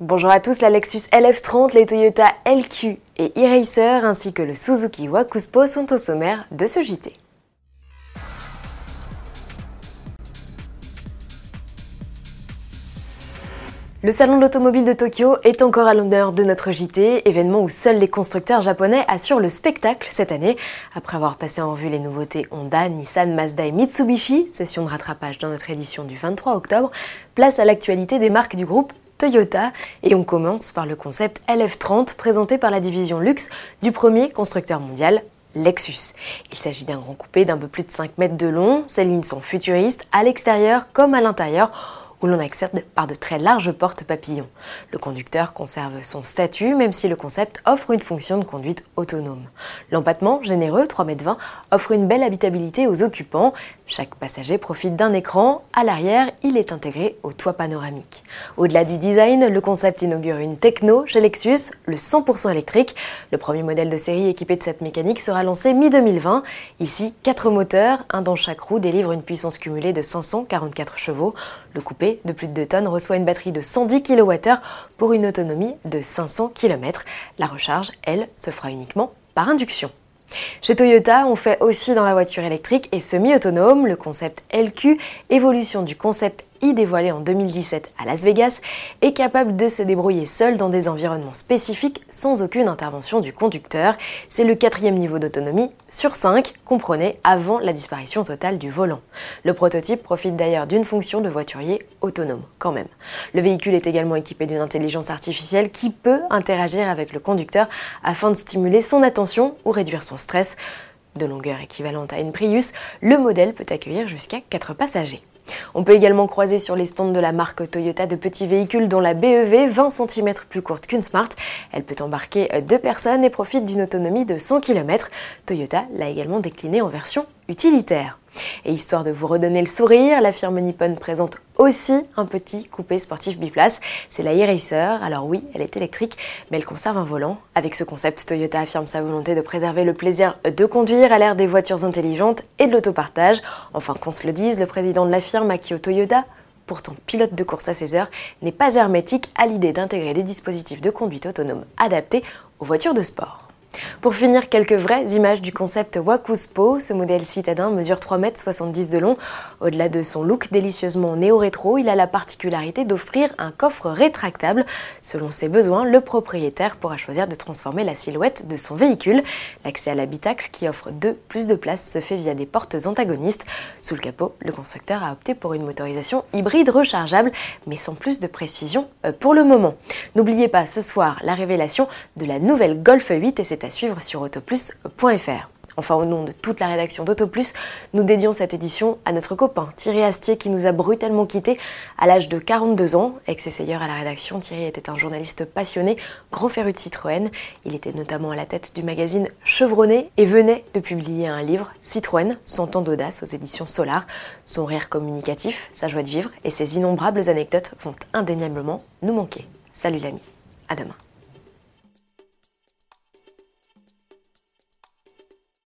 Bonjour à tous, la Lexus LF30, les Toyota LQ et e-Racer ainsi que le Suzuki Wakuspo sont au sommaire de ce JT. Le salon de l'automobile de Tokyo est encore à l'honneur de notre JT, événement où seuls les constructeurs japonais assurent le spectacle cette année. Après avoir passé en revue les nouveautés Honda, Nissan, Mazda et Mitsubishi, session de rattrapage dans notre édition du 23 octobre, place à l'actualité des marques du groupe Toyota et on commence par le concept LF30 présenté par la division luxe du premier constructeur mondial, Lexus. Il s'agit d'un grand coupé d'un peu plus de 5 mètres de long, ses lignes sont futuristes à l'extérieur comme à l'intérieur où l'on accède par de très larges portes papillons. Le conducteur conserve son statut même si le concept offre une fonction de conduite autonome. L'empattement, généreux, 3,20 m, offre une belle habitabilité aux occupants. Chaque passager profite d'un écran. À l'arrière, il est intégré au toit panoramique. Au-delà du design, le concept inaugure une techno chez Lexus, le 100% électrique. Le premier modèle de série équipé de cette mécanique sera lancé mi-2020. Ici, 4 moteurs, un dans chaque roue délivre une puissance cumulée de 544 chevaux. Le coupé de plus de 2 tonnes reçoit une batterie de 110 kWh pour une autonomie de 500 km. La recharge, elle, se fera uniquement par induction. Chez Toyota, on fait aussi dans la voiture électrique et semi-autonome le concept LQ, évolution du concept I dévoilé en 2017 à Las Vegas, est capable de se débrouiller seul dans des environnements spécifiques sans aucune intervention du conducteur. C'est le quatrième niveau d'autonomie sur 5 qu'on avant la disparition totale du volant. Le prototype profite d'ailleurs d'une fonction de voiturier autonome quand même. Le véhicule est également équipé d'une intelligence artificielle qui peut interagir avec le conducteur afin de stimuler son attention ou réduire son stress. De longueur équivalente à une Prius, le modèle peut accueillir jusqu'à 4 passagers. On peut également croiser sur les stands de la marque Toyota de petits véhicules dont la BEV 20 cm plus courte qu'une Smart. Elle peut embarquer deux personnes et profite d'une autonomie de 100 km. Toyota l'a également déclinée en version utilitaire. Et histoire de vous redonner le sourire, la firme Nippon présente aussi un petit coupé sportif biplace. C'est la e-Racer. Alors oui, elle est électrique, mais elle conserve un volant. Avec ce concept, Toyota affirme sa volonté de préserver le plaisir de conduire à l'ère des voitures intelligentes et de l'autopartage. Enfin, qu'on se le dise, le président de la firme, Akio Toyoda, pourtant pilote de course à 16 heures, n'est pas hermétique à l'idée d'intégrer des dispositifs de conduite autonome adaptés aux voitures de sport. Pour finir, quelques vraies images du concept Wakuspo. Ce modèle citadin mesure 3,70 m de long. Au-delà de son look délicieusement néo-rétro, il a la particularité d'offrir un coffre rétractable. Selon ses besoins, le propriétaire pourra choisir de transformer la silhouette de son véhicule. L'accès à l'habitacle, qui offre deux plus de place, se fait via des portes antagonistes. Sous le capot, le constructeur a opté pour une motorisation hybride rechargeable, mais sans plus de précision euh, pour le moment. N'oubliez pas ce soir la révélation de la nouvelle Golf 8 et à suivre sur autoplus.fr. Enfin, au nom de toute la rédaction d'Autoplus, nous dédions cette édition à notre copain Thierry Astier qui nous a brutalement quittés à l'âge de 42 ans. Ex-essayeur à la rédaction, Thierry était un journaliste passionné, grand féru de Citroën. Il était notamment à la tête du magazine Chevronné et venait de publier un livre, Citroën, 100 ans d'audace aux éditions Solar. Son rire communicatif, sa joie de vivre et ses innombrables anecdotes vont indéniablement nous manquer. Salut l'ami, à demain.